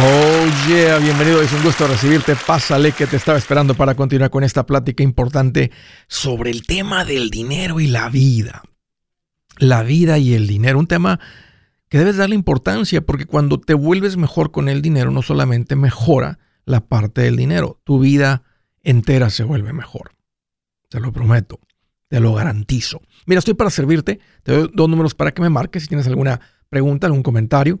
Oh yeah, bienvenido, es un gusto recibirte. Pásale que te estaba esperando para continuar con esta plática importante sobre el tema del dinero y la vida. La vida y el dinero, un tema que debes darle importancia porque cuando te vuelves mejor con el dinero no solamente mejora la parte del dinero, tu vida entera se vuelve mejor. Te lo prometo, te lo garantizo. Mira, estoy para servirte, te doy dos números para que me marques si tienes alguna pregunta, algún comentario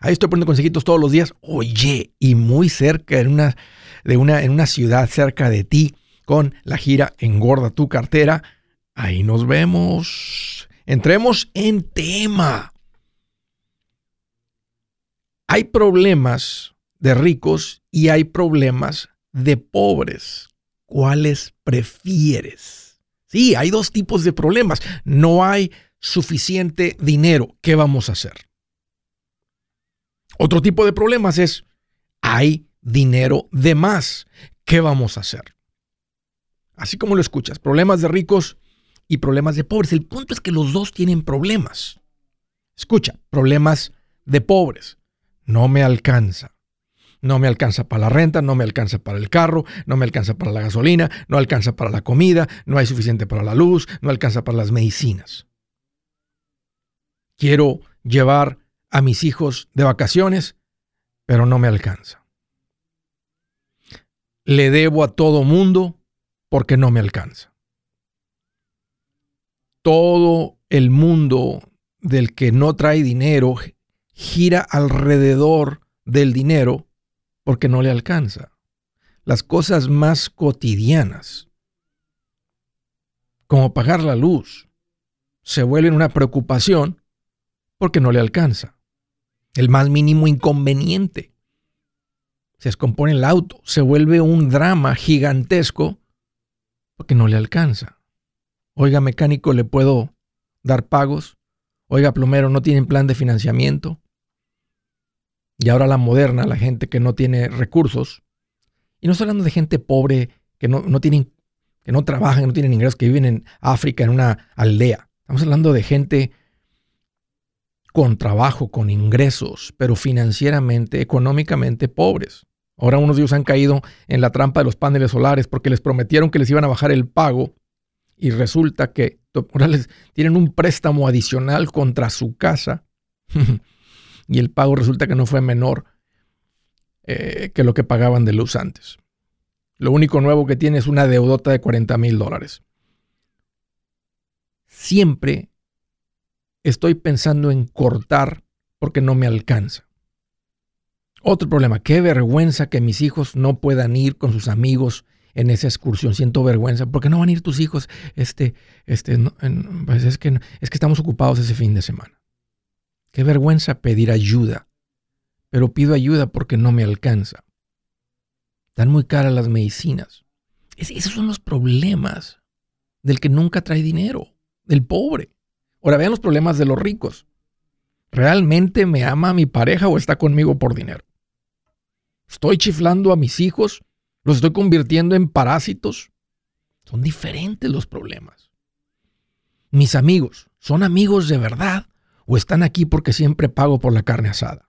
Ahí estoy poniendo consejitos todos los días. Oye, y muy cerca, en una, de una, en una ciudad cerca de ti, con la gira Engorda tu cartera. Ahí nos vemos. Entremos en tema. Hay problemas de ricos y hay problemas de pobres. ¿Cuáles prefieres? Sí, hay dos tipos de problemas. No hay suficiente dinero. ¿Qué vamos a hacer? Otro tipo de problemas es, hay dinero de más. ¿Qué vamos a hacer? Así como lo escuchas, problemas de ricos y problemas de pobres. El punto es que los dos tienen problemas. Escucha, problemas de pobres. No me alcanza. No me alcanza para la renta, no me alcanza para el carro, no me alcanza para la gasolina, no alcanza para la comida, no hay suficiente para la luz, no alcanza para las medicinas. Quiero llevar a mis hijos de vacaciones, pero no me alcanza. Le debo a todo mundo porque no me alcanza. Todo el mundo del que no trae dinero gira alrededor del dinero porque no le alcanza. Las cosas más cotidianas, como pagar la luz, se vuelven una preocupación porque no le alcanza el más mínimo inconveniente. Se descompone el auto, se vuelve un drama gigantesco porque no le alcanza. Oiga, mecánico, ¿le puedo dar pagos? Oiga, plomero, ¿no tienen plan de financiamiento? Y ahora la moderna, la gente que no tiene recursos. Y no estoy hablando de gente pobre que no, no tienen, que no trabajan, no tienen ingresos, que viven en África, en una aldea. Estamos hablando de gente con trabajo, con ingresos, pero financieramente, económicamente pobres. Ahora unos de ellos han caído en la trampa de los paneles solares porque les prometieron que les iban a bajar el pago y resulta que ahora tienen un préstamo adicional contra su casa y el pago resulta que no fue menor eh, que lo que pagaban de luz antes. Lo único nuevo que tiene es una deudota de 40 mil dólares. Siempre estoy pensando en cortar porque no me alcanza. Otro problema, qué vergüenza que mis hijos no puedan ir con sus amigos en esa excursión. Siento vergüenza. ¿Por qué no van a ir tus hijos? Este, este, pues es, que, es que estamos ocupados ese fin de semana. Qué vergüenza pedir ayuda. Pero pido ayuda porque no me alcanza. Están muy caras las medicinas. esos son los problemas del que nunca trae dinero, del pobre. Ahora vean los problemas de los ricos. ¿Realmente me ama mi pareja o está conmigo por dinero? ¿Estoy chiflando a mis hijos? ¿Los estoy convirtiendo en parásitos? Son diferentes los problemas. Mis amigos, ¿son amigos de verdad o están aquí porque siempre pago por la carne asada?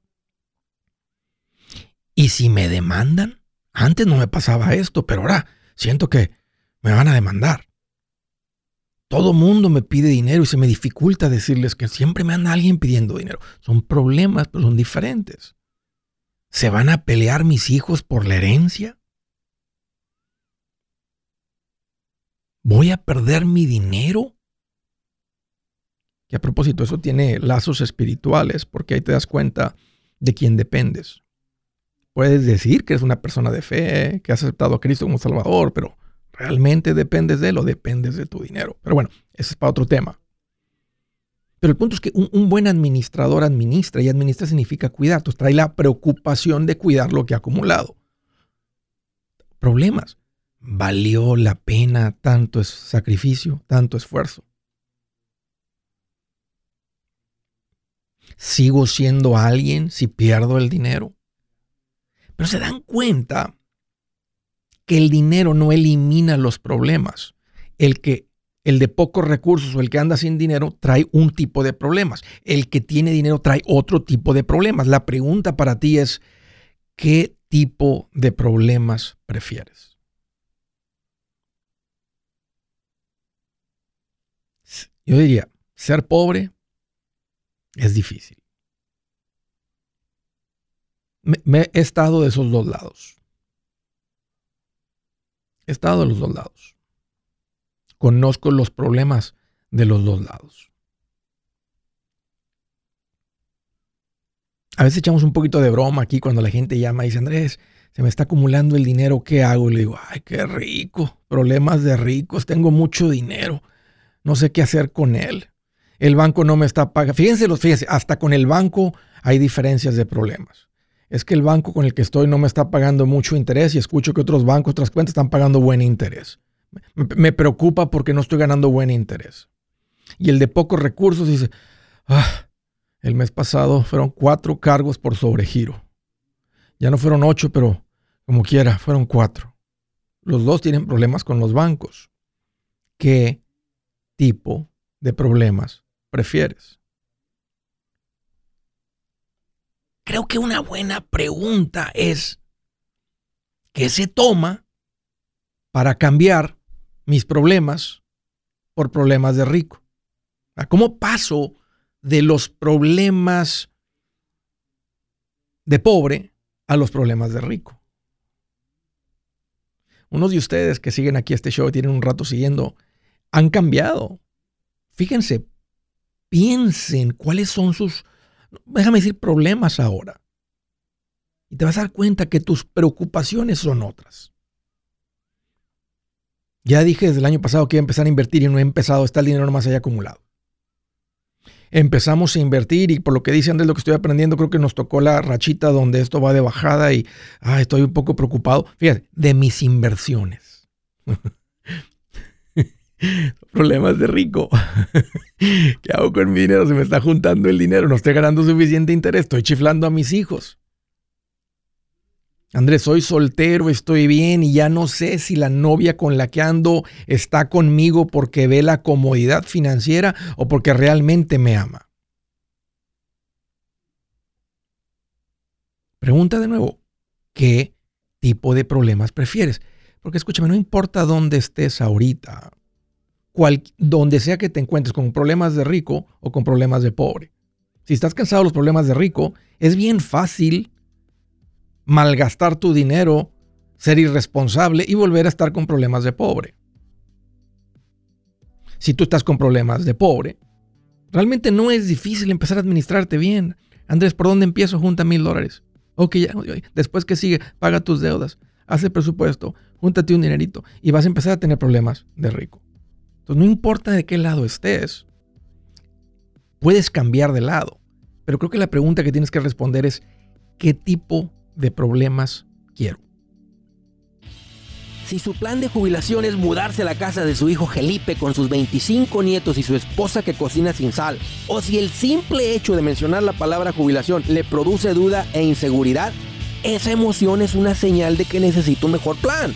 ¿Y si me demandan? Antes no me pasaba esto, pero ahora siento que me van a demandar. Todo mundo me pide dinero y se me dificulta decirles que siempre me anda alguien pidiendo dinero. Son problemas, pero son diferentes. ¿Se van a pelear mis hijos por la herencia? ¿Voy a perder mi dinero? Y a propósito, eso tiene lazos espirituales, porque ahí te das cuenta de quién dependes. Puedes decir que eres una persona de fe, que has aceptado a Cristo como Salvador, pero ¿Realmente dependes de él o dependes de tu dinero? Pero bueno, ese es para otro tema. Pero el punto es que un, buen administrador administra y administra significa cuidar. Entonces trae la preocupación de cuidar lo que ha acumulado. problemas. ¿Valió la pena tanto sacrificio, tanto esfuerzo? ¿Sigo siendo alguien si pierdo el dinero? Pero se dan cuenta que el dinero no elimina los problemas. El que el de pocos recursos o el que anda sin dinero trae un tipo de problemas. El que tiene dinero trae otro tipo de problemas. La pregunta para ti es, ¿qué tipo de problemas prefieres? Yo diría, ser pobre es difícil. Me, he estado de esos dos lados. He estado de los dos lados. Conozco los problemas de los dos lados. A veces echamos un poquito de broma aquí cuando la gente llama y dice, Andrés, se me está acumulando el dinero, ¿qué hago? Y le digo, ay, qué rico, problemas de ricos, tengo mucho dinero, no sé qué hacer con él. El banco no me está pagando. Fíjense, fíjense, hasta con el banco hay diferencias de problemas. Es que el banco con el que estoy no me está pagando mucho interés y escucho que otros bancos, otras cuentas están pagando buen interés. Me preocupa porque no estoy ganando buen interés. Y el de pocos recursos dice, ah, el mes pasado fueron cuatro cargos por sobregiro. Ya no fueron ocho, pero como quiera, fueron cuatro. Los dos tienen problemas con los bancos. ¿Qué tipo de problemas prefieres? Creo que una buena pregunta es, ¿qué se toma para cambiar mis problemas por problemas de rico? ¿Cómo paso de los problemas de pobre a los problemas de rico? Unos de ustedes que siguen aquí este show y tienen un rato siguiendo, han cambiado Fíjense, piensen cuáles son sus, déjame decir, problemas ahora. Y te vas a dar cuenta que tus preocupaciones son otras. Ya dije desde el año pasado que iba a empezar a invertir y no he empezado, está el dinero nomás haya acumulado. Empezamos a invertir y por lo que dicen de lo que estoy aprendiendo, creo que nos tocó la rachita donde esto va de bajada y estoy un poco preocupado. Fíjate, de mis inversiones. Problemas de rico. ¿Qué hago con mi dinero? Se me está juntando el dinero, no estoy ganando suficiente interés, estoy chiflando a mis hijos. Andrés, soy soltero, estoy bien y ya no sé si la novia con la que ando está conmigo porque ve la comodidad financiera o porque realmente me ama. Pregunta de nuevo, ¿qué tipo de problemas prefieres? Porque escúchame, no importa dónde estés ahorita, donde sea que te encuentres con problemas de rico o con problemas de pobre. Si estás cansado de los problemas de rico, es bien fácil malgastar tu dinero, ser irresponsable y volver a estar con problemas de pobre. Si tú estás con problemas de pobre, realmente no es difícil empezar a administrarte bien. Andrés, ¿por dónde empiezo? Junta mil dólares. Ok, después que sigue, paga tus deudas, haz el presupuesto, júntate un dinerito y vas a empezar a tener problemas de rico no importa de qué lado estés, puedes cambiar de lado. Pero creo que la pregunta que tienes que responder es, ¿qué tipo de problemas quiero? Si su plan de jubilación es mudarse a la casa de su hijo Felipe con sus 25 nietos y su esposa que cocina sin sal, o si el simple hecho de mencionar la palabra jubilación le produce duda e inseguridad, esa emoción es una señal de que necesita un mejor plan.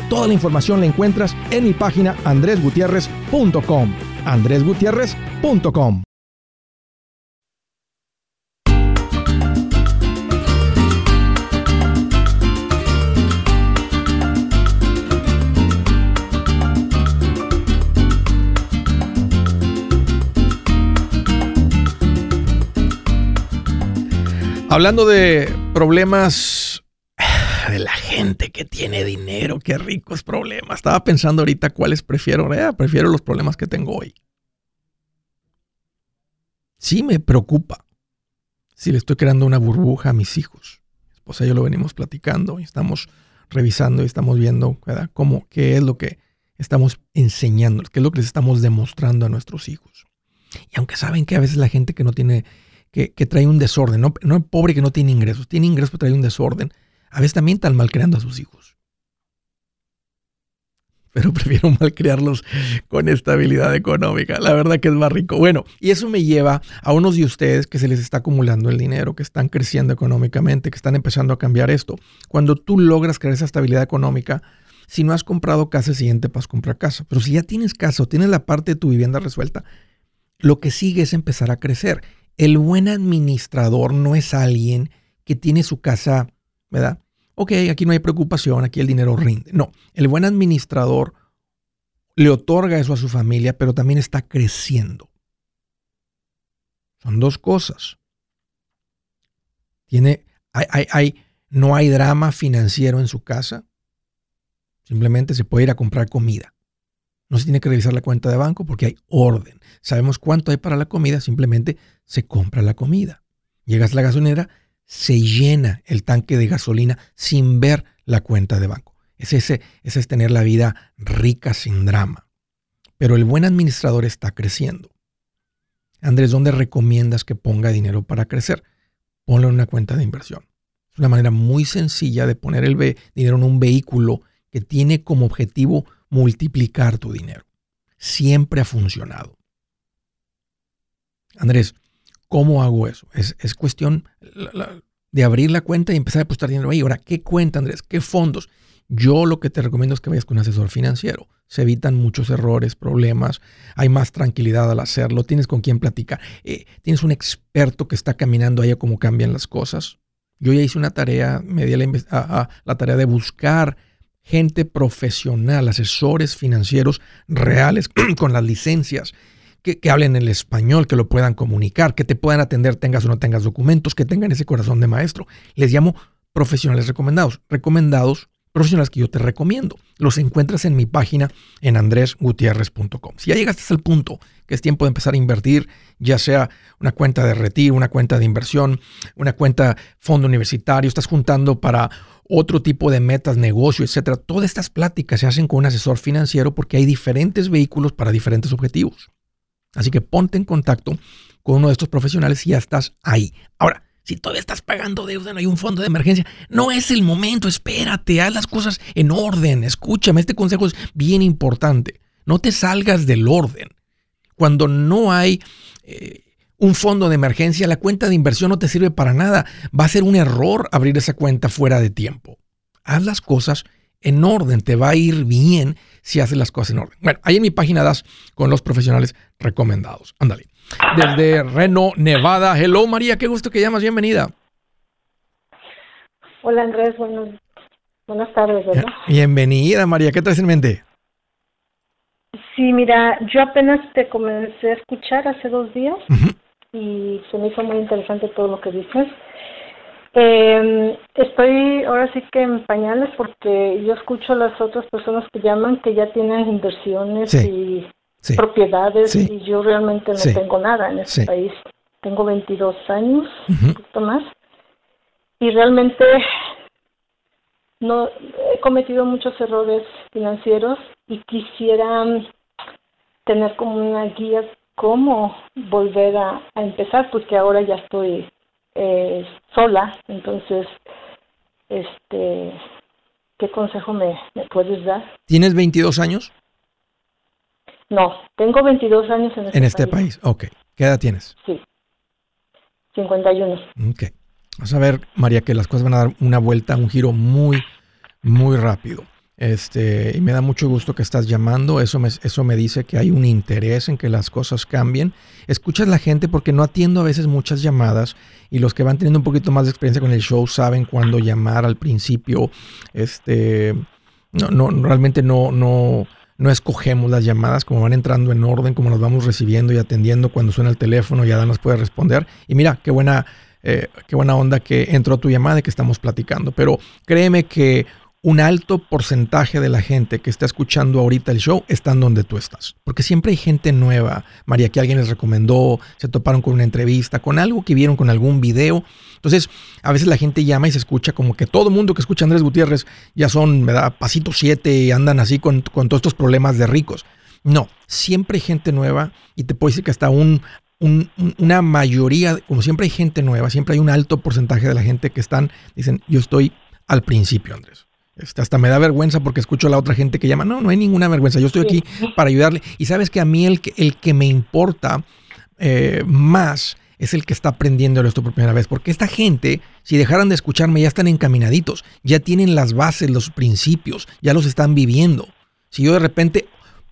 Toda la información la encuentras en mi página andresgutierrez.com. andresgutierrez.com. Hablando de problemas que tiene dinero, qué ricos problemas. Estaba pensando ahorita cuáles prefiero. Eh, prefiero los problemas que tengo hoy. Sí me preocupa si le estoy creando una burbuja a mis hijos. Pues yo lo venimos platicando y estamos revisando y estamos viendo cómo, qué es lo que estamos enseñando, qué es lo que les estamos demostrando a nuestros hijos. Y aunque saben que a veces la gente que no tiene, que, trae un desorden, no, no pobre que no tiene ingresos, tiene ingresos pero trae un desorden, a veces también están malcriando a sus hijos. Pero prefiero malcriarlos con estabilidad económica. La verdad que es más rico. Bueno, y eso me lleva a unos de ustedes que se les está acumulando el dinero, que están creciendo económicamente, que están empezando a cambiar esto. Cuando tú logras crear esa estabilidad económica, si no has comprado casa, el siguiente a comprar casa. Pero si ya tienes casa tienes la parte de tu vivienda resuelta, lo que sigue es empezar a crecer. El buen administrador no es alguien que tiene su casa ¿verdad? Ok, aquí no hay preocupación, aquí el dinero rinde. No, el buen administrador le otorga eso a su familia, pero también está creciendo. Son dos cosas. Tiene, hay, hay, no hay drama financiero en su casa. Simplemente se puede ir a comprar comida. No se tiene que revisar la cuenta de banco porque hay orden. Sabemos cuánto hay para la comida, simplemente se compra la comida. Llegas a la gasolinera, se llena el tanque de gasolina sin ver la cuenta de banco. Es ese, ese es tener la vida rica sin drama. Pero el buen administrador está creciendo. Andrés, ¿dónde recomiendas que ponga dinero para crecer? Ponlo en una cuenta de inversión. Es una manera muy sencilla de poner el dinero en un vehículo que tiene como objetivo multiplicar tu dinero. Siempre ha funcionado. Andrés, ¿Cómo hago eso? Es, cuestión de abrir la cuenta y empezar a apostar dinero ahí. Ahora, ¿qué cuenta, Andrés? ¿Qué fondos? Yo lo que te recomiendo es que vayas con un asesor financiero. Se evitan muchos errores, problemas, hay más tranquilidad al hacerlo, tienes con quién platicar, eh, tienes un experto que está caminando ahí a cómo cambian las cosas. Yo ya hice una tarea, me di la, la tarea de buscar gente profesional, asesores financieros reales con las licencias que, hablen el español, que lo puedan comunicar, que te puedan atender, tengas o no tengas documentos, que tengan ese corazón de maestro. Les llamo profesionales recomendados. Recomendados, profesionales que yo te recomiendo. Los encuentras en mi página en andresgutierrez.com. Si ya llegaste hasta el punto que es tiempo de empezar a invertir, ya sea una cuenta de retiro, una cuenta de inversión, una cuenta fondo universitario, estás juntando para otro tipo de metas, negocio, etcétera. Todas estas pláticas se hacen con un asesor financiero porque hay diferentes vehículos para diferentes objetivos. Así que ponte en contacto con uno de estos profesionales y ya estás ahí. Ahora, si todavía estás pagando deuda, no hay un fondo de emergencia, no es el momento, espérate, haz las cosas en orden, escúchame, este consejo es bien importante. No te salgas del orden. Cuando no hay eh, un fondo de emergencia, la cuenta de inversión no te sirve para nada. Va a ser un error abrir esa cuenta fuera de tiempo. Haz las cosas en orden, te va a ir bien si haces las cosas en orden. Bueno, ahí en mi página das con los profesionales recomendados. Ándale. Desde Reno, Nevada. Hello María, qué gusto que llamas, bienvenida. Hola Andrés, buenas tardes, ¿verdad? Bienvenida María, ¿qué traes en mente? Sí, mira, yo apenas te comencé a escuchar hace dos días y se me hizo muy interesante todo lo que dices. Eh, estoy ahora sí que en pañales porque yo escucho a las otras personas que llaman que ya tienen inversiones y propiedades y yo realmente no tengo nada en este país. Tengo 22 años, un poquito más, y realmente no he cometido muchos errores financieros y quisiera tener como una guía cómo volver a, empezar, porque ahora ya estoy eh, sola, entonces, este, ¿qué consejo me, puedes dar? ¿Tienes 22 años? No, tengo 22 años en este, en este país. Ok. ¿Qué edad tienes? Sí, 51. Ok. Vamos a ver, María, que las cosas van a dar una vuelta, un giro muy, muy rápido. Este, y me da mucho gusto que estás llamando. Eso me, eso me dice que hay un interés en que las cosas cambien. Escuchas la gente porque no atiendo a veces muchas llamadas y los que van teniendo un poquito más de experiencia con el show saben cuándo llamar al principio. Este, no, no, realmente no, no, no escogemos las llamadas como van entrando en orden, como las vamos recibiendo y atendiendo cuando suena el teléfono, ya nos puede responder. Y mira, qué buena, eh, qué buena onda que entró tu llamada y que estamos platicando. Pero créeme que un alto porcentaje de la gente que está escuchando ahorita el show están donde tú estás. Porque siempre hay gente nueva, María, que alguien les recomendó, se toparon con una entrevista, con algo que vieron, con algún video. Entonces, a veces la gente llama y se escucha como que todo el mundo que escucha a Andrés Gutiérrez ya son, me da pasito siete y andan así con, todos estos problemas de ricos. No, siempre hay gente nueva y te puedo decir que hasta un, una mayoría, como siempre hay gente nueva, siempre hay un alto porcentaje de la gente que están, dicen, yo estoy al principio, Andrés. Este, hasta me da vergüenza porque escucho a la otra gente que llama. No, no hay ninguna vergüenza. Yo estoy aquí para ayudarle. Y sabes que a mí el que, el que me importa eh, más es el que está aprendiendo esto por primera vez. Porque esta gente, si dejaran de escucharme, ya están encaminaditos. Ya tienen las bases, los principios. Ya los están viviendo. Si yo de repente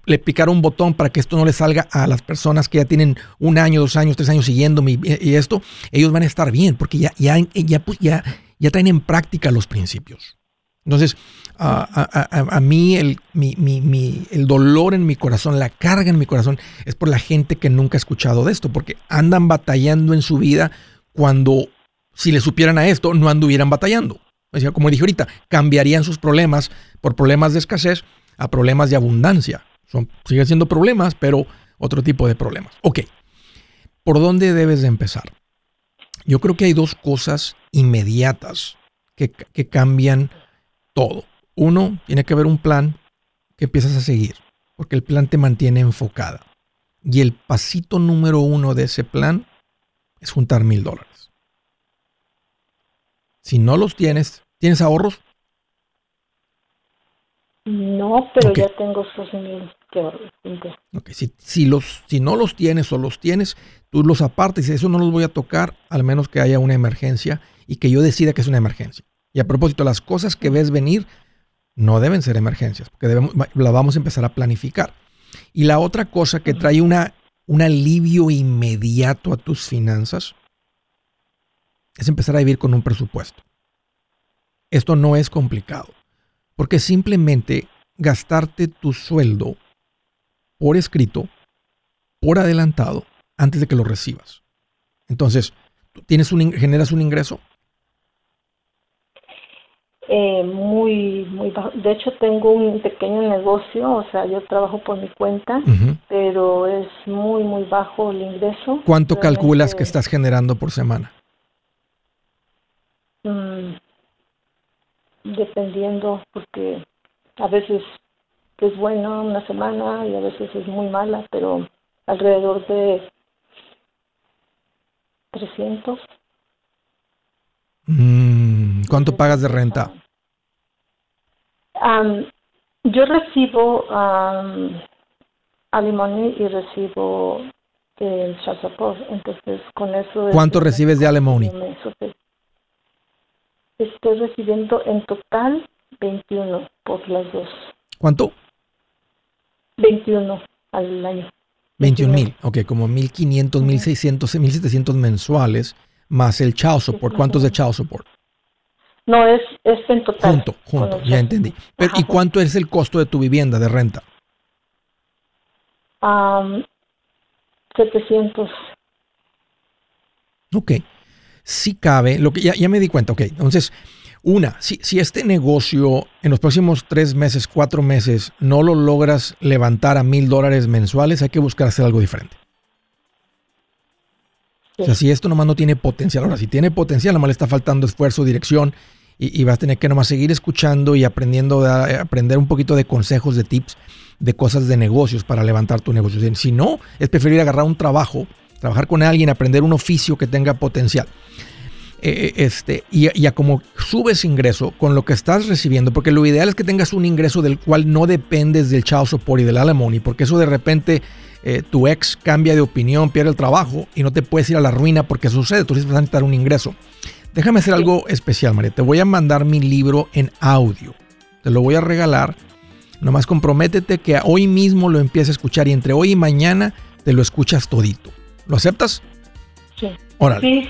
le picara un botón para que esto no le salga a las personas que ya tienen un año, dos años, tres años siguiéndome y, esto, ellos van a estar bien porque ya, ya, ya, ya, ya traen en práctica los principios. Entonces, a, mí el, el dolor en mi corazón, la carga en mi corazón, es por la gente que nunca ha escuchado de esto, porque andan batallando en su vida cuando, si le supieran a esto, no anduvieran batallando. como dije ahorita, cambiarían sus problemas por problemas de escasez a problemas de abundancia. Son, siguen siendo problemas, pero otro tipo de problemas. Ok, ¿por dónde debes de empezar? Yo creo que hay dos cosas inmediatas que, que cambian todo. Uno, tiene que haber un plan que empiezas a seguir, porque el plan te mantiene enfocada. Y el pasito número uno de ese plan es juntar mil dólares. Si no los tienes, ¿tienes ahorros? No, pero ya tengo esos mil que si, si, los, si no los tienes o los tienes, tú los apartes y eso no los voy a tocar, al menos que haya una emergencia y que yo decida que es una emergencia. Y a propósito, las cosas que ves venir no deben ser emergencias, porque debemos, la vamos a empezar a planificar. Y la otra cosa que trae una, un alivio inmediato a tus finanzas es empezar a vivir con un presupuesto. Esto no es complicado, porque simplemente gastarte tu sueldo por escrito, por adelantado, antes de que lo recibas. Entonces, tienes un, generas un ingreso, eh, muy, muy bajo. De hecho, tengo un pequeño negocio, o sea, yo trabajo por mi cuenta, pero es muy, muy bajo el ingreso. ¿Cuánto calculas que estás generando por semana? Mm, dependiendo, porque a veces es bueno una semana y a veces es muy mala, pero alrededor de 300. Mm, ¿Cuánto pagas de renta? Yo recibo um, alimony y recibo el support, entonces con eso... ¿Cuánto recibes de alimony? Estoy recibiendo en total 21 por las dos. ¿Cuánto? 21 al año. 21 mil, ok, como 1500, 1600, 1700 mensuales más el child support. ¿Cuántos de child support? No, es, es en total. Junto, junto, ya entendí. Pero, ¿Y cuánto es el costo de tu vivienda de renta? 700. Ok. Sí cabe, lo que ya, ya me di cuenta, ok. Entonces, Una, si, si este negocio en los próximos tres meses, cuatro meses, no lo logras levantar a mil dólares mensuales, hay que buscar hacer algo diferente. O sea, si esto nomás no tiene potencial, ahora si tiene potencial, nomás le está faltando esfuerzo, dirección y, vas a tener que nomás seguir escuchando y aprendiendo, a, aprender un poquito de consejos, de tips, de cosas de negocios para levantar tu negocio. Si no, es preferir agarrar un trabajo, trabajar con alguien, aprender un oficio que tenga potencial. Eh, eh, este, y, a como subes ingreso con lo que estás recibiendo, porque lo ideal es que tengas un ingreso del cual no dependes del child support y del alimony, porque eso de repente eh, tu ex cambia de opinión, pierde el trabajo y no te puedes ir a la ruina porque sucede, tú necesitas necesitar un ingreso. Déjame hacer algo especial, María. Te voy a mandar mi libro en audio. Te lo voy a regalar. Nomás comprométete que hoy mismo lo empieces a escuchar y entre hoy y mañana te lo escuchas todito. ¿Lo aceptas? Sí. Órale. Sí,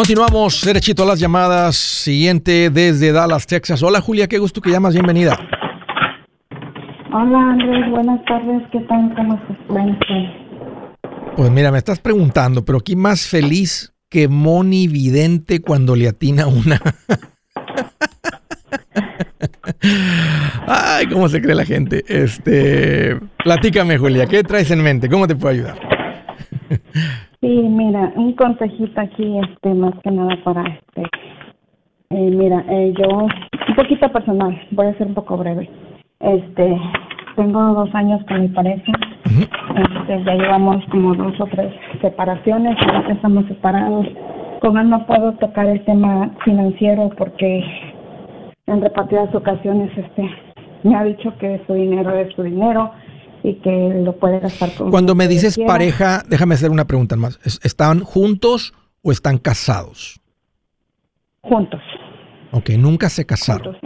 Continuamos derechito a las llamadas. Siguiente desde Dallas, Texas. Hola Julia, qué gusto que llamas. Bienvenida. Hola Andrés, buenas tardes. ¿Qué tal? ¿Cómo estás? Pues mira, me estás preguntando, pero aquí más feliz que Moni Vidente cuando le atina una. Ay, cómo se cree la gente. Este, platícame, Julia, ¿qué traes en mente? ¿Cómo te puedo ayudar? Sí, mira, un consejito aquí, este, más que nada para este. Eh, mira, eh, yo, un poquito personal, voy a ser un poco breve. Este, tengo dos años con mi pareja. Este, ya llevamos como dos o tres separaciones, ahora estamos separados. Con él no puedo tocar el tema financiero porque en repartidas ocasiones este me ha dicho que su dinero es su dinero y que lo puede gastar con Cuando me dices pareja, déjame hacer una pregunta más. ¿Están juntos o están casados? Juntos. Ok, nunca se casaron.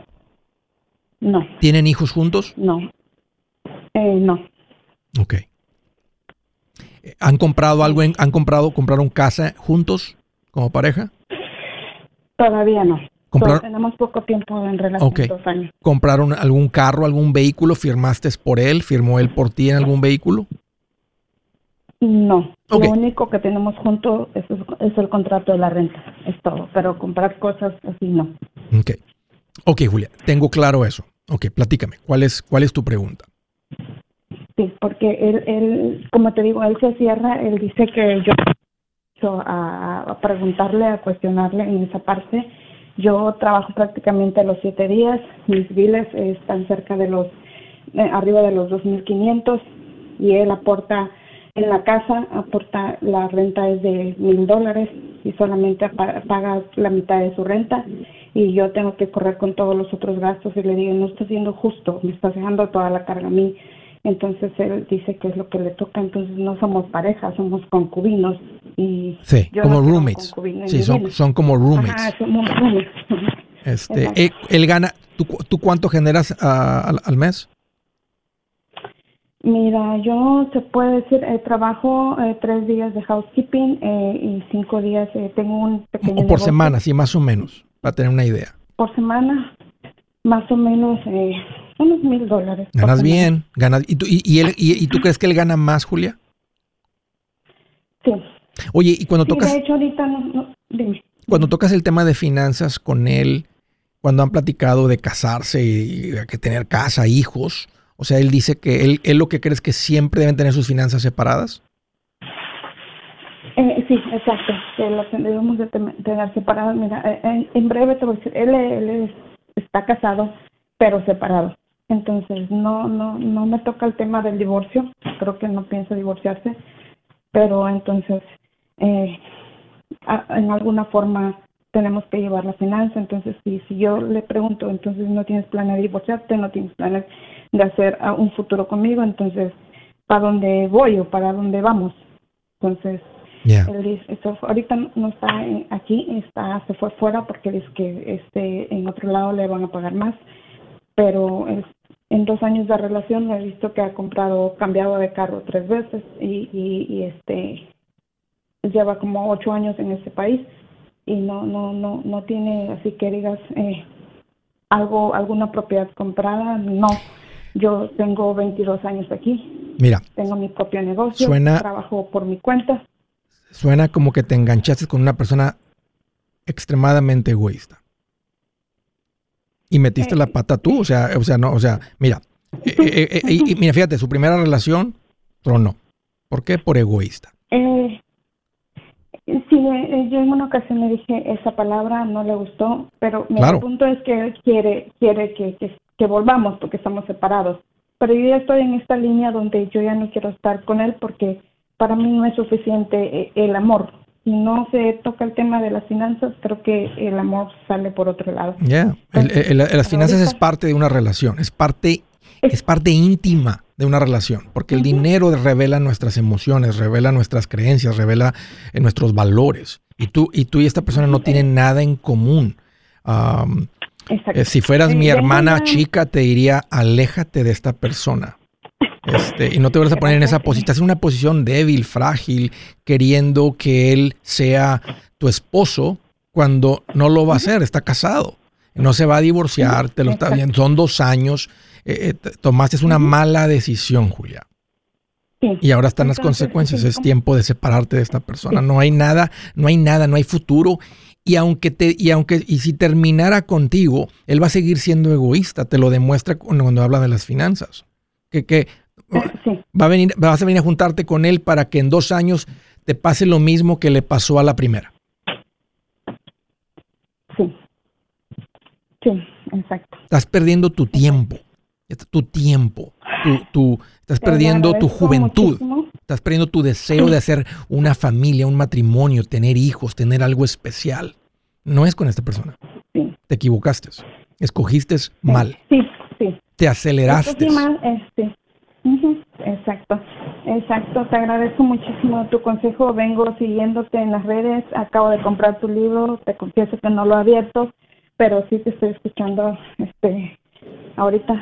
No. ¿Tienen hijos juntos? No. Eh, no. Ok. ¿Han comprado algo? En, ¿Han comprado, compraron casa juntos como pareja? Todavía no tenemos poco tiempo en relación, dos años. ¿Compraron algún carro, algún vehículo? ¿Firmaste por él? ¿Firmó él por ti en algún vehículo? No, lo único que tenemos junto es, es, el contrato de la renta, es todo, pero comprar cosas así no. Ok, ok Julia, tengo claro eso. Ok, platícame, ¿cuál es, cuál es tu pregunta? Sí, porque él, él, como te digo, él se cierra, él dice que yo a, a preguntarle, a cuestionarle en esa parte, yo trabajo prácticamente los siete días, mis biles están cerca de los, eh, arriba de los 2.500 y él aporta en la casa, aporta, la renta es de mil dólares y solamente paga la mitad de su renta y yo tengo que correr con todos los otros gastos y le digo, no está siendo justo, me está dejando toda la carga a mí. Entonces él dice que es lo que le toca, entonces no somos pareja, somos concubinos. Y sí, como roommates. Sí, son, son, como roommates. Ajá, somos roommates. Este, eh, él, gana, ¿tú, ¿tú, cuánto generas uh, al, mes? Mira, yo se puede decir, eh, trabajo eh, tres días de housekeeping eh, y cinco días eh, tengo un pequeño. O por semana, sí, más o menos, para tener una idea. Por semana, más o menos eh, unos mil dólares. Ganas bien, ganas. ¿Y tú, y, él, y, tú crees que él gana más, Julia? Sí. Oye, y cuando tocas... de hecho, ahorita no, dime. Cuando tocas el tema de finanzas con él, cuando han platicado de casarse y, que tener casa, hijos, o sea, él dice que él, él lo que cree es que siempre deben tener sus finanzas separadas. Eh, sí, exacto, que las debemos de tener separadas. Mira, eh, en, breve te voy a decir, él, él está casado, pero separado. Entonces, no, no, no me toca el tema del divorcio, creo que no piensa divorciarse, pero entonces, eh, en alguna forma tenemos que llevar la finanza, entonces si, si yo le pregunto, entonces no tienes planes de divorciarte, no tienes planes de hacer ah, un futuro conmigo, entonces, ¿para dónde voy o para dónde vamos? Entonces, él dice, ahorita no está aquí, está se fue fuera porque dice que este en otro lado le van a pagar más, pero en dos años de relación he visto que ha comprado, cambiado de carro tres veces y, y, este lleva como ocho años en este país y no no no no tiene así que digas eh, algo alguna propiedad comprada no. Yo tengo 22 años aquí. Mira tengo mi propio negocio trabajo por mi cuenta. Suena como que te enganchaste con una persona extremadamente egoísta. Y metiste la pata tú, o sea, o sea, no, o sea, mira, eh, eh, eh, y, mira, fíjate, su primera relación tronó. ¿Por qué? Por egoísta. Eh, sí, yo en una ocasión le dije esa palabra, no le gustó, pero mi punto es que él quiere, quiere que, que, que volvamos porque estamos separados. Pero yo ya estoy en esta línea donde yo ya no quiero estar con él porque para mí no es suficiente eh, el amor. Si no se toca el tema de las finanzas, creo que el amor sale por otro lado. Ya, las finanzas es parte de una relación, es parte, es, parte íntima de una relación, porque el dinero revela nuestras emociones, revela nuestras creencias, revela eh, nuestros valores. Y tú, y tú y esta persona no tienen nada en común. Eh, si fueras mi hermana chica, te diría, aléjate de esta persona este, y no te vas a poner en esa posición. Estás en una posición débil, frágil, queriendo que él sea tu esposo cuando no lo va a ser, está casado. No se va a divorciar, te lo está viendo. Son dos años. Eh, eh, tomaste una mala decisión, Julia. Y ahora están las consecuencias. Es tiempo de separarte de esta persona. No hay nada, no hay nada, no hay futuro. Y aunque te, y aunque, y si terminara contigo, él va a seguir siendo egoísta. Te lo demuestra cuando, habla de las finanzas. Que, que Va a venir, vas a venir a juntarte con él para que en dos años te pase lo mismo que le pasó a la primera. Sí. Sí, exacto. Estás perdiendo tu tiempo. Tu tiempo. Tu, estás perdiendo tu juventud. Estás perdiendo tu deseo de hacer una familia, un matrimonio, tener hijos, tener algo especial. No es con esta persona. Sí. Te equivocaste. Escogiste mal. Sí, sí. Te aceleraste. mal, este, Exacto, exacto. Te agradezco muchísimo tu consejo. Vengo siguiéndote en las redes. Acabo de comprar tu libro. Te confieso que no lo he abierto, pero sí te estoy escuchando este ahorita.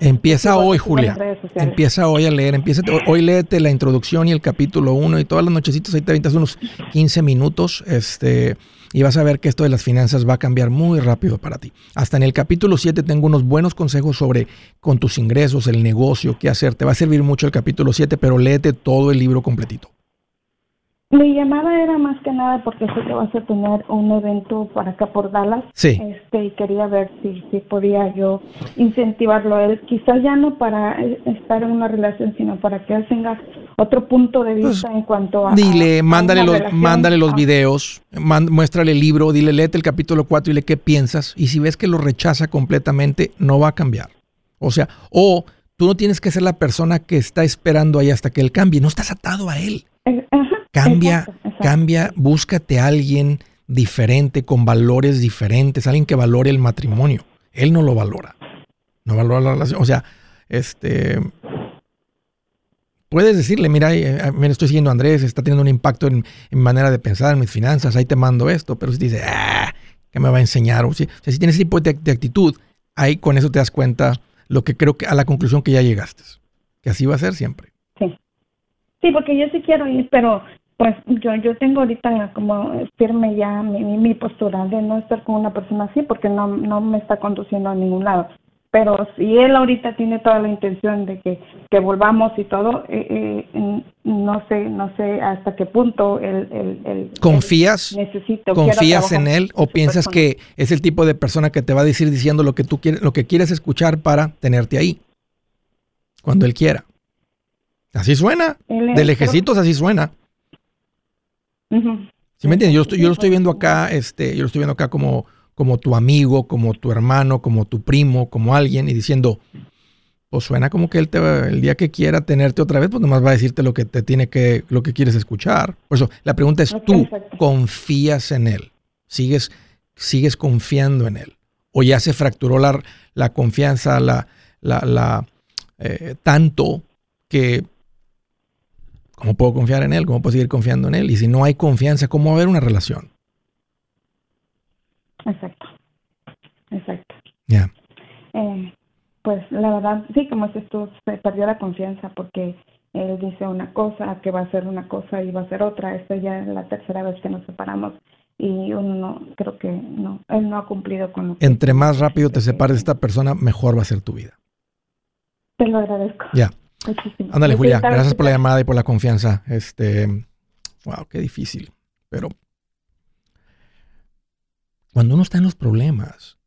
Empieza hoy, Julia. Empieza hoy a leer. Empieza, hoy léete la introducción y el capítulo 1 y todas las nochecitas ahí te aventas unos 15 minutos. Este y vas a ver que esto de las finanzas va a cambiar muy rápido para ti. Hasta en el capítulo 7 tengo unos buenos consejos sobre con tus ingresos, el negocio, qué hacer. Te va a servir mucho el capítulo 7, pero léete todo el libro completito. Mi llamada era más que nada porque sé que vas a tener un evento para acá por Dallas. Sí. Este, y quería ver si, si podía yo incentivarlo a él. Quizás ya no para estar en una relación, sino para que él tenga otro punto de pues, vista en cuanto a. Dile, mándale, los, mándale los videos, muéstrale el libro, dile, léete el capítulo 4 y dile qué piensas. Y si ves que lo rechaza completamente, no va a cambiar. O sea, o tú no tienes que ser la persona que está esperando ahí hasta que él cambie. No estás atado a él. Eh, Cambia, cambia, búscate a alguien diferente, con valores diferentes, alguien que valore el matrimonio. Él no lo valora. No valora la relación. O sea, este. Puedes decirle, mira, eh, me estoy siguiendo a Andrés, está teniendo un impacto en, mi manera de pensar, en mis finanzas, ahí te mando esto, pero si dice, ah, ¿qué me va a enseñar? O, si, si tienes ese tipo de, de, actitud, ahí con eso te das cuenta lo que creo que a la conclusión que ya llegaste, que así va a ser siempre. Sí. Porque yo sí quiero ir, pero pues yo yo tengo ahorita como firme ya mi, mi postura de no estar con una persona así porque no no me está conduciendo a ningún lado pero si él ahorita tiene toda la intención de que, que volvamos y todo, eh, eh, no sé, no sé hasta qué punto él, él, confías, necesito, confías en él o piensas que es el tipo de persona que te va a decir diciendo lo que tú quieres, lo que quieres escuchar para tenerte ahí cuando él quiera. Así suena. de lejecitos así suena. ¿Sí me entiendes? Yo, estoy, yo lo estoy viendo acá, este, yo lo estoy viendo acá como como tu amigo, como tu hermano, como tu primo, como alguien, y diciendo, pues suena como que él te va, el día que quiera tenerte otra vez, pues nomás va a decirte lo que te tiene que, lo que quieres escuchar. Por eso, la pregunta es, ¿tú confías en él? ¿Sigues, sigues confiando en él? ¿O ya se fracturó la, la confianza, la, la, la eh, tanto que ¿cómo puedo confiar en él? ¿Cómo puedo seguir confiando en él? Y si no hay confianza, ¿cómo va a haber una relación? Exacto, exacto. Ya. Eh, pues la verdad, sí, como dices tú, se perdió la confianza porque él dice una cosa, que va a ser una cosa y va a ser otra. Esta ya es la tercera vez que nos separamos y uno creo que no, él no ha cumplido con lo que Entre más rápido te separes de esta persona, mejor va a ser tu vida. Te lo agradezco. Ya. Ándale, Julia, gracias por la llamada y por la confianza. Este, wow, qué difícil, pero cuando uno está en los problemas,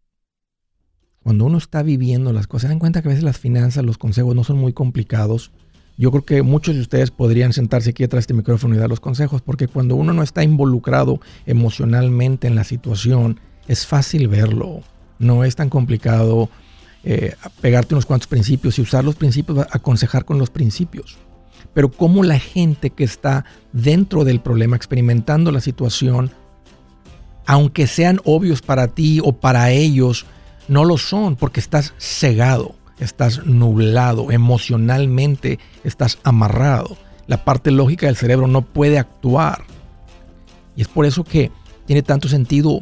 cuando uno está viviendo las cosas, se dan cuenta que a veces las finanzas, los consejos no son muy complicados. Yo creo que muchos de ustedes podrían sentarse aquí detrás de este micrófono y dar los consejos, porque cuando uno no está involucrado emocionalmente en la situación, es fácil verlo. No es tan complicado eh, pegarte unos cuantos principios y usar los principios, aconsejar con los principios. Pero cómo la gente que está dentro del problema, experimentando la situación, aunque sean obvios para ti o para ellos, no lo son porque estás cegado, estás nublado, emocionalmente estás amarrado. La parte lógica del cerebro no puede actuar. Y es por eso que tiene tanto sentido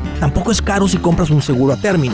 Tampoco es caro si compras un seguro a término.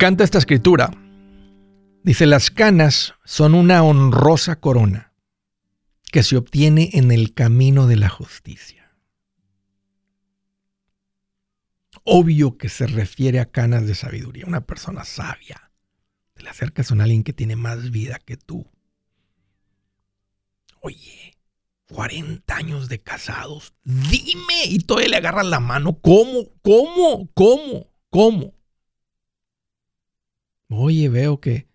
Encanta esta escritura. Dice, las canas son una honrosa corona que se obtiene en el camino de la justicia. Obvio que se refiere a canas de sabiduría, una persona sabia. Te le acercas a alguien que tiene más vida que tú. Oye, 40 años de casados, dime, y todavía le agarras la mano, ¿cómo? ¿Cómo? ¿Cómo? ¿Cómo? Oye, veo que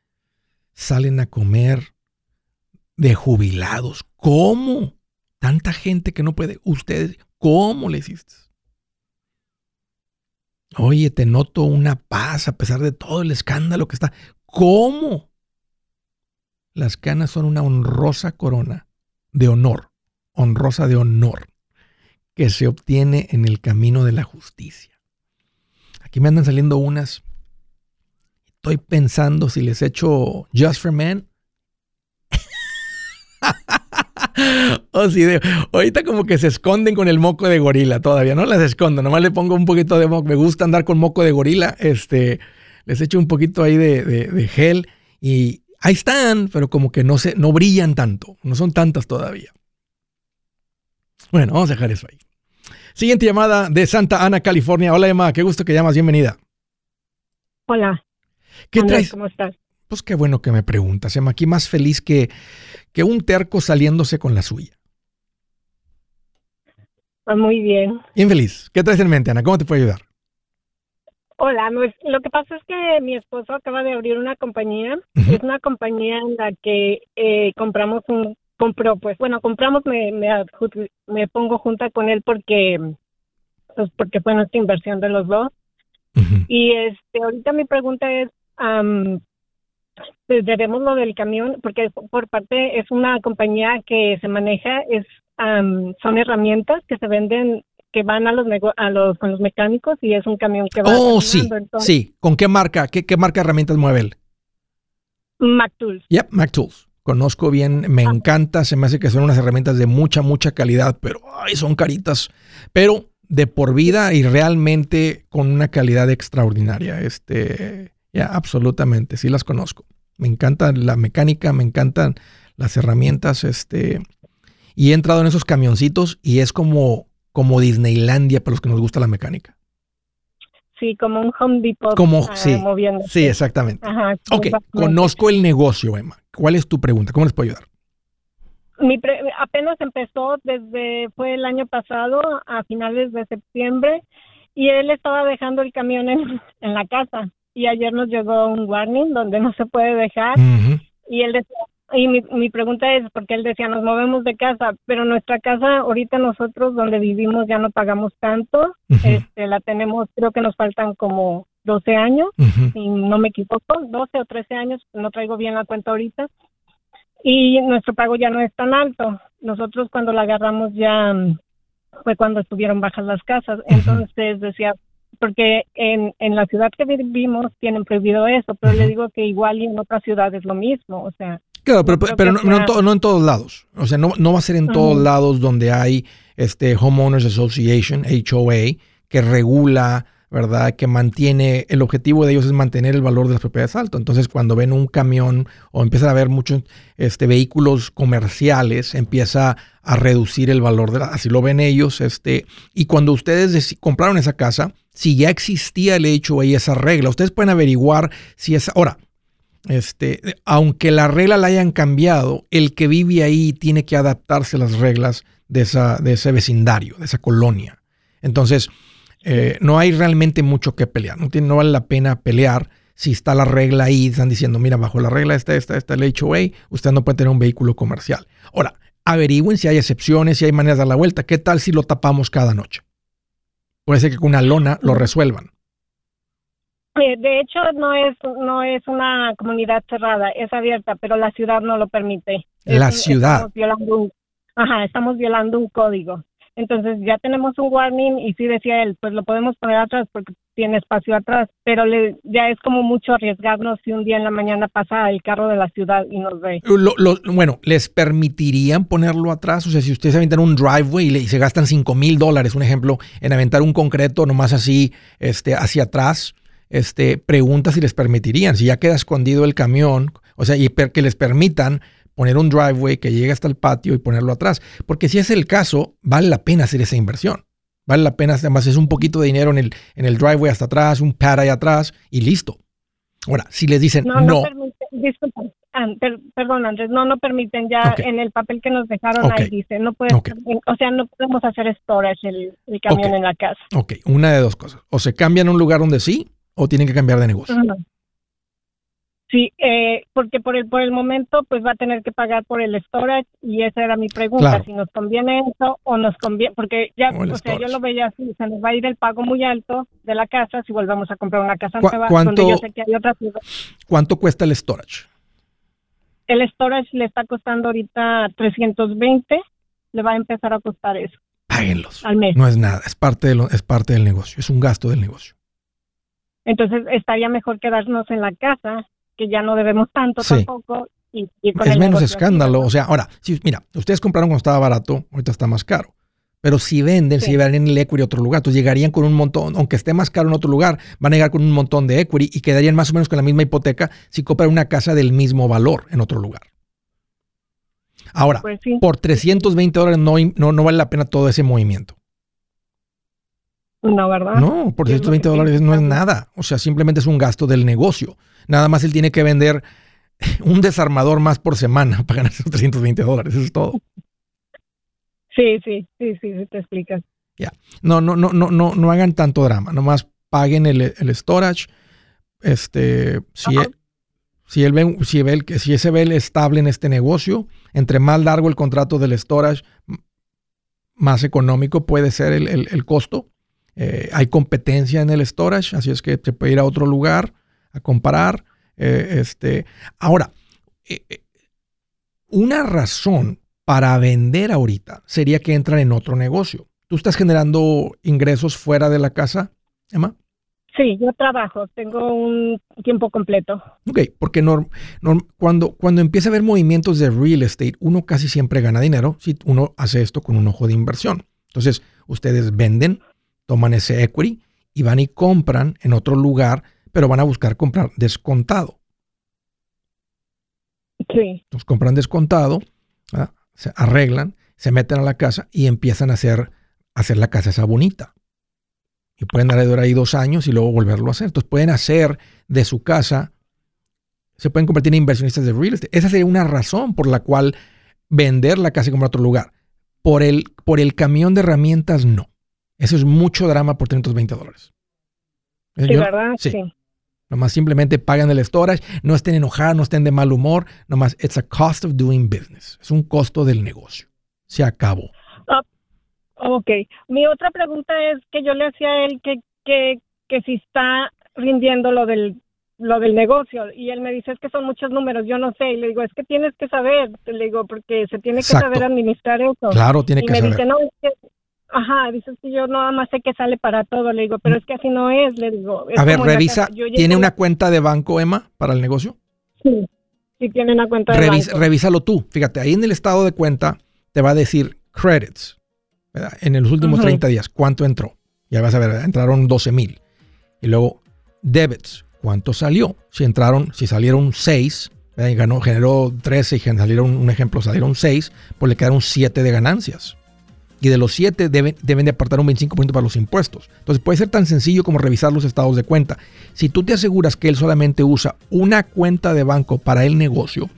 salen a comer de jubilados. ¿Cómo? Tanta gente que no puede. Ustedes, ¿cómo le hiciste? Oye, te noto una paz a pesar de todo el escándalo que está. ¿Cómo? Las canas son una honrosa corona de honor, honrosa de honor, que se obtiene en el camino de la justicia. Aquí me andan saliendo unas Estoy pensando si les echo Just for Men. o si de, ahorita como que se esconden con el moco de gorila todavía, no las escondo, nomás le pongo un poquito de moco, me gusta andar con moco de gorila, este, les echo un poquito ahí de, gel y ahí están, pero como que no, se, no brillan tanto, no son tantas todavía. Bueno, vamos a dejar eso ahí. Siguiente llamada de Santa Ana, California. Hola Emma, qué gusto que llamas, bienvenida. Hola. ¿Qué traes? ¿Cómo estás? Pues qué bueno que me preguntas, Emma. Aquí más feliz que, que un terco saliéndose con la suya. Ah, muy bien. Bien feliz. ¿Qué traes en mente, Ana? ¿Cómo te puedo ayudar? Hola, lo que pasa es que mi esposo acaba de abrir una compañía. Es una compañía en la que eh, compramos un, compró, pues bueno, compramos, me, me, pongo junta con él porque, pues porque fue nuestra inversión de los dos. Y este, ahorita mi pregunta es, um, debemos lo del camión, porque por parte es una compañía que se maneja, es son herramientas que se venden que van a los, a los con los mecánicos y es un camión que va Oh, sí, sí. ¿Con qué marca? ¿Qué, ¿Qué marca de herramientas mueve él? MacTools. Yep, MacTools. Conozco bien, me ah. encanta, se me hace que son unas herramientas de mucha, mucha calidad, pero ay, son caritas. Pero de por vida y realmente con una calidad extraordinaria. Este, ya, absolutamente, sí las conozco. Me encanta la mecánica, me encantan las herramientas, este, y he entrado en esos camioncitos y es como, como Disneylandia para los que nos gusta la mecánica. Sí, como un Home Depot como, uh, sí, Sí, exactamente. Ajá, ok, conozco el negocio, Emma. ¿Cuál es tu pregunta? ¿Cómo les puedo ayudar? Mi apenas empezó desde, fue el año pasado, a finales de septiembre, y él estaba dejando el camión en, en la casa. Y ayer nos llegó un warning donde no se puede dejar. Y él decía, y mi, mi pregunta es, porque él decía, nos movemos de casa, pero nuestra casa, ahorita nosotros donde vivimos ya no pagamos tanto, este, la tenemos, creo que nos faltan como 12 años, si no me equivoco, 12 o 13 años, no traigo bien la cuenta ahorita, y nuestro pago ya no es tan alto. Nosotros cuando la agarramos ya mm, fue cuando estuvieron bajas las casas, entonces decía, porque en, en la ciudad que vivimos tienen prohibido eso, pero le digo que igual y en otras ciudades lo mismo, o sea, Claro, pero, pero no, no, en todos lados. O sea, no, no va a ser en todos lados donde hay este Homeowners Association, HOA, que regula, ¿verdad? Que mantiene, el objetivo de ellos es mantener el valor de las propiedades alto. Entonces, cuando ven un camión o empiezan a ver muchos este, vehículos comerciales, empieza a reducir el valor de la, así lo ven ellos. Este, y cuando ustedes compraron esa casa, si ya existía el HOA y esa regla, ustedes pueden averiguar si es, ahora, este, aunque la regla la hayan cambiado, el que vive ahí tiene que adaptarse a las reglas de, esa, de ese vecindario, de esa colonia. Entonces, eh, no hay realmente mucho que pelear. No, tiene, no vale la pena pelear si está la regla ahí. Están diciendo, mira, bajo la regla esta, esta, esta, el HOA, usted no puede tener un vehículo comercial. Ahora, averigüen si hay excepciones, si hay maneras de dar la vuelta. ¿Qué tal si lo tapamos cada noche? Puede ser que con una lona lo resuelvan. Eh, de hecho, no es no es una comunidad cerrada, es abierta, pero la ciudad no lo permite. La ciudad. Estamos violando ajá, estamos violando un código. Entonces ya tenemos un warning y sí decía él, pues lo podemos poner atrás porque tiene espacio atrás, pero le, ya es como mucho arriesgarnos si un día en la mañana pasa el carro de la ciudad y nos ve. bueno, ¿les permitirían ponerlo atrás? O sea, si ustedes aventan un driveway y, se gastan 5 mil dólares, un ejemplo, en aventar un concreto nomás así este, hacia atrás, este, pregunta si les permitirían, si ya queda escondido el camión, o sea, y que les permitan poner un driveway que llegue hasta el patio y ponerlo atrás. Porque si es el caso, vale la pena hacer esa inversión. Vale la pena, además es un poquito de dinero en el, en el driveway hasta atrás, un pad ahí atrás y listo. Ahora, si les dicen no, no, disculpa, ah, perdón Andrés, no, no permiten ya en el papel que nos dejaron ahí dice, no puede, o sea, no podemos hacer storage el, el camión en la casa. Ok, una de dos cosas, o se cambian a un lugar donde sí, o tienen que cambiar de negocio? Sí, eh, porque por el por el momento pues va a tener que pagar por el storage y esa era mi pregunta, si nos conviene eso o nos conviene, porque ya, o, sea, yo lo veía así, se nos va a ir el pago muy alto de la casa si volvemos a comprar una casa nueva donde yo sé que hay otras ¿Cuánto cuesta el storage? El storage le está costando ahorita 320, le va a empezar a costar eso. Páguenlos. Al mes. No es nada, es parte, de lo, es parte del negocio, es un gasto del negocio. Entonces estaría mejor quedarnos en la casa, que ya no debemos tanto tampoco. Y, es menos escándalo. O sea, ahora, si, mira, ustedes compraron cuando estaba barato, ahorita está más caro. Pero si venden, si llevarían el equity a otro lugar, entonces llegarían con un montón, aunque esté más caro en otro lugar, van a llegar con un montón de equity y quedarían más o menos con la misma hipoteca si compran una casa del mismo valor en otro lugar. Ahora, pues por 320 dólares no, no, no vale la pena todo ese movimiento. No, ¿verdad? No, por 120 dólares no es nada. O sea, simplemente es un gasto del negocio. Nada más él tiene que vender un desarmador más por semana para ganar esos 320 dólares, eso es todo. Sí, sí, sí, sí, te explicas. Ya. No, no, no, no, no, no hagan tanto drama, nomás paguen el, el storage. Este, si, e, si, él ve, si, ve, si ese ve estable en este negocio, entre más largo el contrato del storage, más económico puede ser el, el, costo. Eh, hay competencia en el storage, así es que se puede ir a otro lugar a comparar. Eh, este, ahora, eh, una razón para vender ahorita sería que entran en otro negocio. ¿Tú estás generando ingresos fuera de la casa, Emma? Sí, yo trabajo, tengo un tiempo completo. Ok, porque cuando, cuando empieza a haber movimientos de real estate, uno casi siempre gana dinero si uno hace esto con un ojo de inversión. Entonces, ustedes venden, toman ese equity y van y compran en otro lugar, pero van a buscar comprar descontado. Sí. Entonces compran descontado, se arreglan, se meten a la casa y empiezan a hacer, a hacer la casa esa bonita y pueden durar ahí dos años y luego volverlo a hacer. Entonces pueden hacer de su casa, se pueden convertir en inversionistas de real estate. Esa sería una razón por la cual vender la casa y comprar otro lugar. Por el, por el camión de herramientas, no. Eso es mucho drama por 320 dólares. Sí, ¿verdad? Sí. Nomás simplemente pagan el storage, no estén enojados, no estén de mal humor. Nomás, it's a cost of doing business. Es un costo del negocio. Se acabó. Ok. Mi otra pregunta es que yo le hacía a él que, que, que si está rindiendo lo del lo del negocio y él me dice es que son muchos números, yo no sé, y le digo, es que tienes que saber, le digo, porque se tiene que saber administrar eso. Claro, tiene y que me saber. Dice, no, es que, ajá, dice que yo nada más sé que sale para todo, le digo, pero es que así no es, le digo. a ver, revisa, ¿tiene una cuenta de banco, Emma, para el negocio? Sí, sí tiene una cuenta de banco. Revísalo tú, fíjate, ahí en el estado de cuenta te va a decir credits, en los últimos 30 días, ¿cuánto entró? Ya vas a ver, entraron 12 mil. Y luego, debits, ¿cuánto salió? Si entraron, si salieron 6, ganó, generó 13 y salieron, un ejemplo, salieron 6, pues le quedaron 7 de ganancias. Y de los 7 deben, deben de apartar un 25% para los impuestos. Entonces puede ser tan sencillo como revisar los estados de cuenta. Si tú te aseguras que él solamente usa una cuenta de banco para el negocio,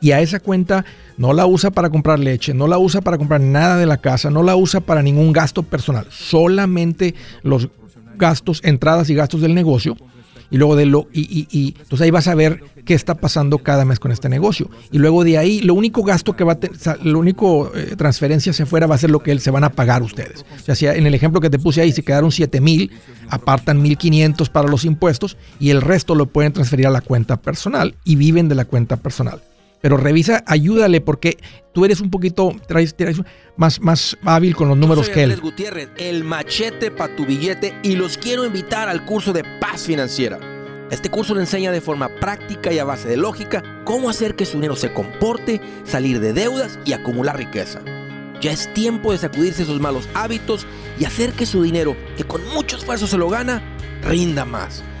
y a esa cuenta no la usa para comprar leche, no la usa para comprar nada de la casa, no la usa para ningún gasto personal, solamente los gastos, entradas y gastos del negocio. Y luego de lo, y, y, entonces ahí vas a ver qué está pasando cada mes con este negocio. Y luego de ahí, lo único gasto que va a tener, lo único eh, transferencia hacia afuera va a ser lo que se van a pagar ustedes. O sea, en el ejemplo que te puse ahí, si quedaron 7 mil, apartan 1500 para los impuestos y el resto lo pueden transferir a la cuenta personal y viven de la cuenta personal pero revisa, ayúdale porque tú eres un poquito más, más hábil con los números que él. Gutiérrez, el machete para tu billete y los quiero invitar al curso de paz financiera. Este curso le enseña de forma práctica y a base de lógica cómo hacer que su dinero se comporte, salir de deudas y acumular riqueza. Ya es tiempo de sacudirse esos malos hábitos y hacer que su dinero, que con mucho esfuerzo se lo gana, rinda más.